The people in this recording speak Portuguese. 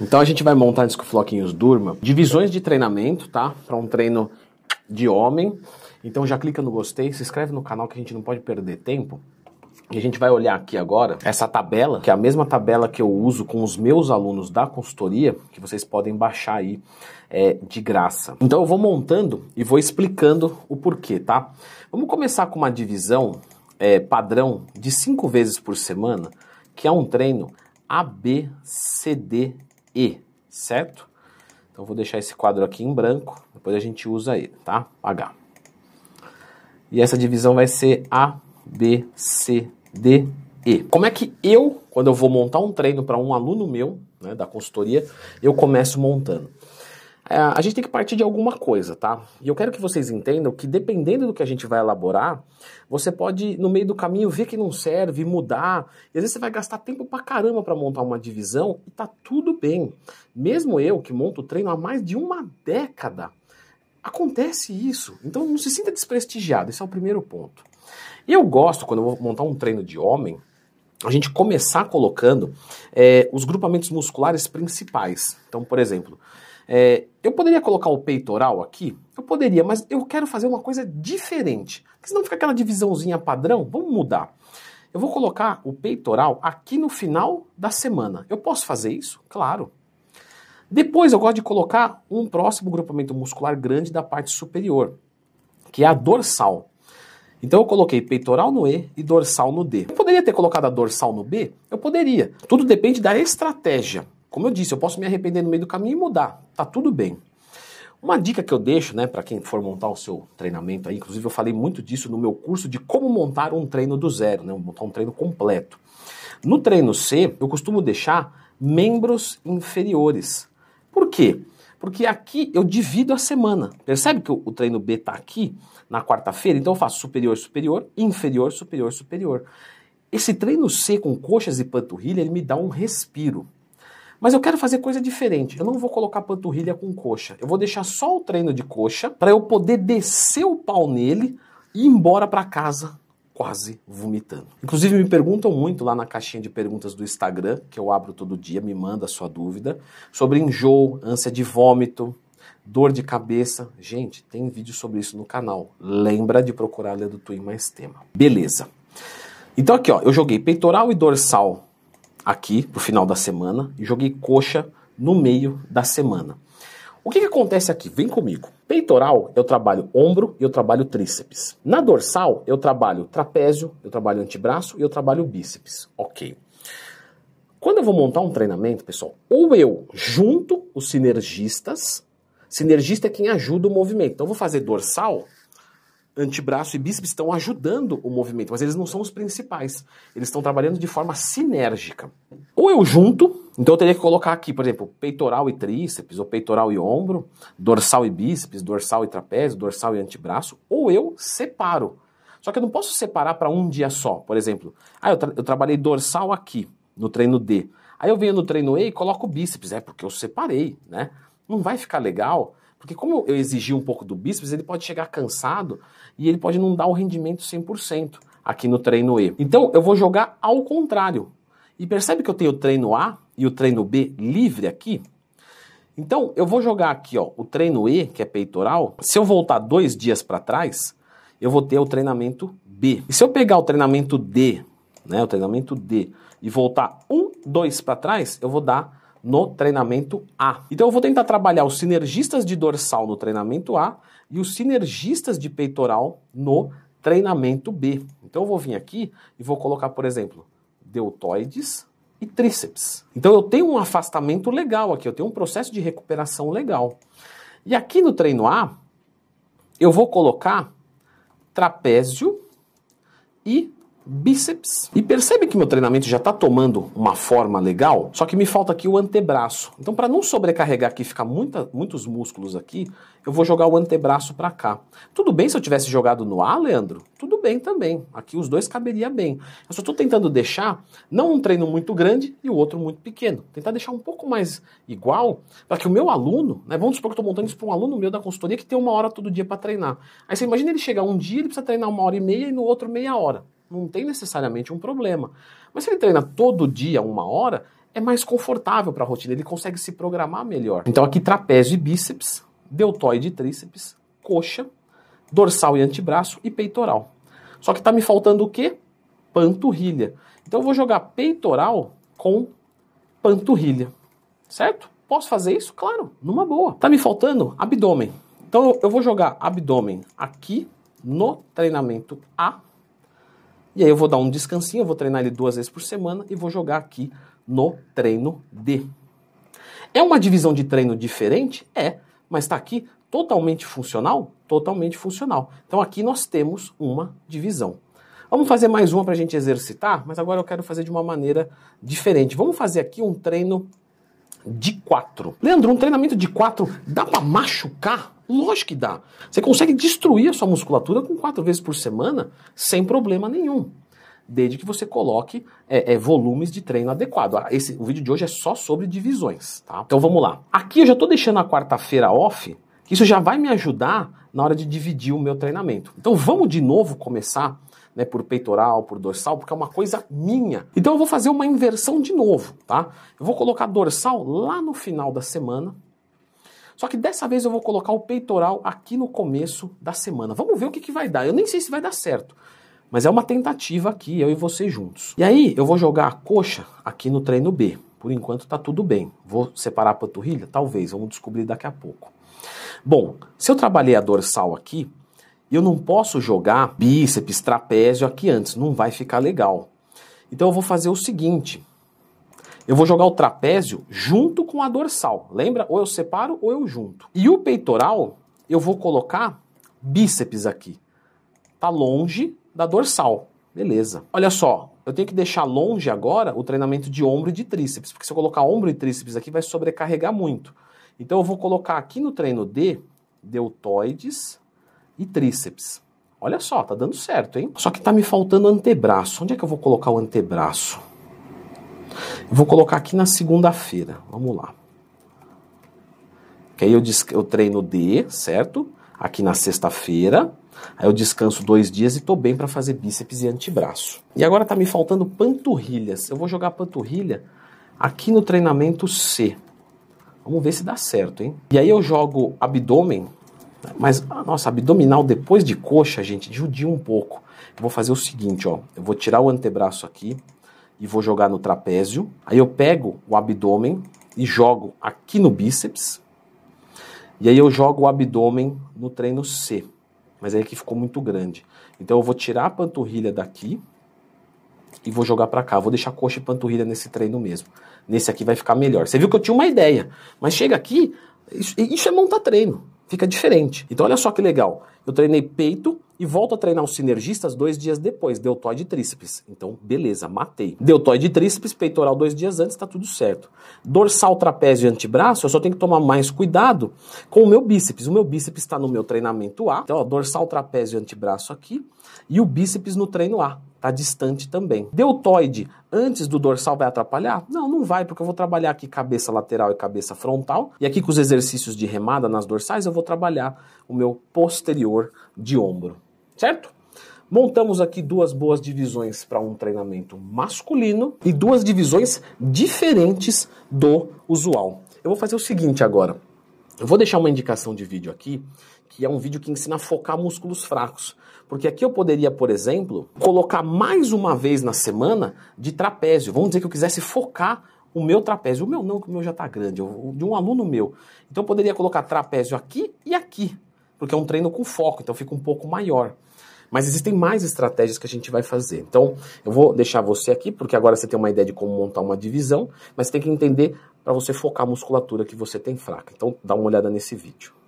Então a gente vai montar antes que o Floquinhos durma, divisões de treinamento, tá? Para um treino de homem. Então já clica no gostei, se inscreve no canal que a gente não pode perder tempo. E a gente vai olhar aqui agora essa tabela, que é a mesma tabela que eu uso com os meus alunos da consultoria, que vocês podem baixar aí é, de graça. Então eu vou montando e vou explicando o porquê, tá? Vamos começar com uma divisão é, padrão de cinco vezes por semana, que é um treino A, B, C, D, E, certo? Então vou deixar esse quadro aqui em branco, depois a gente usa ele, tá? H. E essa divisão vai ser A, B, C, D, E. Como é que eu, quando eu vou montar um treino para um aluno meu, né, da consultoria, eu começo montando? É, a gente tem que partir de alguma coisa, tá? E eu quero que vocês entendam que dependendo do que a gente vai elaborar, você pode, no meio do caminho, ver que não serve, mudar. E às vezes você vai gastar tempo pra caramba para montar uma divisão e tá tudo bem. Mesmo eu, que monto treino há mais de uma década, acontece isso. Então não se sinta desprestigiado, esse é o primeiro ponto. E eu gosto, quando eu vou montar um treino de homem, a gente começar colocando é, os grupamentos musculares principais. Então, por exemplo, é, eu poderia colocar o peitoral aqui? Eu poderia, mas eu quero fazer uma coisa diferente. Porque senão fica aquela divisãozinha padrão. Vamos mudar. Eu vou colocar o peitoral aqui no final da semana. Eu posso fazer isso? Claro. Depois eu gosto de colocar um próximo grupamento muscular grande da parte superior, que é a dorsal. Então eu coloquei peitoral no E e dorsal no D. Eu poderia ter colocado a dorsal no B? Eu poderia. Tudo depende da estratégia. Como eu disse, eu posso me arrepender no meio do caminho e mudar. Tá tudo bem. Uma dica que eu deixo, né, para quem for montar o seu treinamento aí, inclusive eu falei muito disso no meu curso de como montar um treino do zero, né, montar um treino completo. No treino C, eu costumo deixar membros inferiores. Por quê? Porque aqui eu divido a semana. Percebe que o treino B está aqui na quarta-feira? Então eu faço superior, superior, inferior, superior, superior. Esse treino C com coxas e panturrilha, ele me dá um respiro. Mas eu quero fazer coisa diferente. Eu não vou colocar panturrilha com coxa. Eu vou deixar só o treino de coxa para eu poder descer o pau nele e ir embora para casa quase vomitando. Inclusive me perguntam muito lá na caixinha de perguntas do Instagram, que eu abro todo dia, me manda a sua dúvida, sobre enjoo, ânsia de vômito, dor de cabeça. Gente, tem vídeo sobre isso no canal. Lembra de procurar ler do Twin mais tema. Beleza. Então aqui, ó, eu joguei peitoral e dorsal aqui pro final da semana e joguei coxa no meio da semana. O que, que, acontece aqui? Vem comigo. Peitoral, eu trabalho ombro e eu trabalho tríceps. Na dorsal, eu trabalho trapézio, eu trabalho antebraço e eu trabalho bíceps. Ok. Quando eu vou montar um treinamento, pessoal, ou eu junto os sinergistas, sinergista é quem ajuda o movimento. Então eu vou fazer dorsal, antebraço e bíceps estão ajudando o movimento, mas eles não são os principais. Eles estão trabalhando de forma sinérgica. Ou eu junto, então eu teria que colocar aqui, por exemplo, peitoral e tríceps, ou peitoral e ombro, dorsal e bíceps, dorsal e trapézio, dorsal e antebraço, ou eu separo. Só que eu não posso separar para um dia só. Por exemplo, ah, eu, tra eu trabalhei dorsal aqui, no treino D. Aí eu venho no treino E e coloco bíceps, é porque eu separei, né? Não vai ficar legal porque como eu exigi um pouco do bíceps, ele pode chegar cansado e ele pode não dar o rendimento 100% aqui no treino E. Então eu vou jogar ao contrário. E percebe que eu tenho o treino A e o treino B livre aqui? Então eu vou jogar aqui ó, o treino E, que é peitoral. Se eu voltar dois dias para trás, eu vou ter o treinamento B. E se eu pegar o treinamento D, né, o treinamento D, e voltar um, dois para trás, eu vou dar no treinamento A. Então eu vou tentar trabalhar os sinergistas de dorsal no treinamento A e os sinergistas de peitoral no treinamento B. Então eu vou vir aqui e vou colocar, por exemplo, deltoides e tríceps. Então eu tenho um afastamento legal aqui, eu tenho um processo de recuperação legal. E aqui no treino A, eu vou colocar trapézio e bíceps. E percebe que meu treinamento já está tomando uma forma legal, só que me falta aqui o antebraço. Então, para não sobrecarregar aqui, ficar muita, muitos músculos aqui, eu vou jogar o antebraço para cá. Tudo bem se eu tivesse jogado no A, Leandro? Tudo bem também. Aqui os dois caberia bem. Eu só estou tentando deixar não um treino muito grande e o outro muito pequeno. Tentar deixar um pouco mais igual para que o meu aluno, né, vamos supor que estou montando isso para um aluno meu da consultoria que tem uma hora todo dia para treinar. Aí você imagina ele chegar um dia, ele precisa treinar uma hora e meia e no outro meia hora não tem necessariamente um problema. Mas se ele treina todo dia uma hora, é mais confortável para a rotina, ele consegue se programar melhor. Então aqui trapézio e bíceps, deltoide e tríceps, coxa, dorsal e antebraço e peitoral. Só que está me faltando o quê? Panturrilha. Então eu vou jogar peitoral com panturrilha, certo? Posso fazer isso? Claro, numa boa. Tá me faltando abdômen. Então eu vou jogar abdômen aqui no treinamento A. E aí eu vou dar um descansinho, eu vou treinar ele duas vezes por semana e vou jogar aqui no treino D. É uma divisão de treino diferente? É, mas está aqui totalmente funcional? Totalmente funcional. Então aqui nós temos uma divisão. Vamos fazer mais uma para a gente exercitar, mas agora eu quero fazer de uma maneira diferente. Vamos fazer aqui um treino de quatro. Leandro, um treinamento de quatro dá para machucar? Lógico que dá. Você consegue destruir a sua musculatura com quatro vezes por semana sem problema nenhum. Desde que você coloque é, é, volumes de treino adequado. Ah, esse, o vídeo de hoje é só sobre divisões, tá? Então vamos lá. Aqui eu já estou deixando a quarta-feira off, isso já vai me ajudar na hora de dividir o meu treinamento. Então vamos de novo começar né, por peitoral, por dorsal, porque é uma coisa minha. Então eu vou fazer uma inversão de novo, tá? Eu vou colocar dorsal lá no final da semana. Só que dessa vez eu vou colocar o peitoral aqui no começo da semana. Vamos ver o que, que vai dar. Eu nem sei se vai dar certo. Mas é uma tentativa aqui, eu e você juntos. E aí eu vou jogar a coxa aqui no treino B. Por enquanto tá tudo bem. Vou separar a panturrilha? Talvez, vamos descobrir daqui a pouco. Bom, se eu trabalhei a dorsal aqui, eu não posso jogar bíceps, trapézio aqui antes, não vai ficar legal. Então eu vou fazer o seguinte: eu vou jogar o trapézio junto com a dorsal. Lembra? Ou eu separo ou eu junto. E o peitoral, eu vou colocar bíceps aqui. Tá longe da dorsal. Beleza. Olha só, eu tenho que deixar longe agora o treinamento de ombro e de tríceps, porque se eu colocar ombro e tríceps aqui vai sobrecarregar muito. Então eu vou colocar aqui no treino D deltoides e tríceps. Olha só, tá dando certo, hein? Só que tá me faltando antebraço. Onde é que eu vou colocar o antebraço? Eu vou colocar aqui na segunda-feira. Vamos lá. Que aí eu, eu treino D, certo? Aqui na sexta-feira. Aí eu descanso dois dias e tô bem para fazer bíceps e antebraço. E agora tá me faltando panturrilhas. Eu vou jogar panturrilha aqui no treinamento C. Vamos ver se dá certo, hein? E aí eu jogo abdômen mas, nossa, abdominal depois de coxa, gente, judia um pouco. Eu vou fazer o seguinte, ó. Eu vou tirar o antebraço aqui e vou jogar no trapézio. Aí eu pego o abdômen e jogo aqui no bíceps. E aí eu jogo o abdômen no treino C. Mas aí aqui ficou muito grande. Então eu vou tirar a panturrilha daqui e vou jogar para cá. Vou deixar coxa e panturrilha nesse treino mesmo. Nesse aqui vai ficar melhor. Você viu que eu tinha uma ideia, mas chega aqui, isso, isso é montar treino fica diferente. Então olha só que legal. Eu treinei peito e volto a treinar os sinergistas dois dias depois, deltoide e tríceps. Então, beleza, matei. Deltoide e tríceps, peitoral dois dias antes, tá tudo certo. Dorsal, trapézio e antebraço, eu só tenho que tomar mais cuidado com o meu bíceps. O meu bíceps está no meu treinamento A. Então, ó, dorsal, trapézio e antebraço aqui. E o bíceps no treino A. Tá distante também. Deltoide antes do dorsal vai atrapalhar? Não, não vai, porque eu vou trabalhar aqui cabeça lateral e cabeça frontal. E aqui com os exercícios de remada nas dorsais, eu vou trabalhar o meu posterior de ombro. Certo? Montamos aqui duas boas divisões para um treinamento masculino e duas divisões diferentes do usual. Eu vou fazer o seguinte agora. Eu vou deixar uma indicação de vídeo aqui, que é um vídeo que ensina a focar músculos fracos. Porque aqui eu poderia, por exemplo, colocar mais uma vez na semana de trapézio. Vamos dizer que eu quisesse focar o meu trapézio. O meu não, que o meu já está grande, o de um aluno meu. Então eu poderia colocar trapézio aqui e aqui, porque é um treino com foco, então fica um pouco maior. Mas existem mais estratégias que a gente vai fazer. Então, eu vou deixar você aqui, porque agora você tem uma ideia de como montar uma divisão, mas tem que entender para você focar a musculatura que você tem fraca. Então, dá uma olhada nesse vídeo.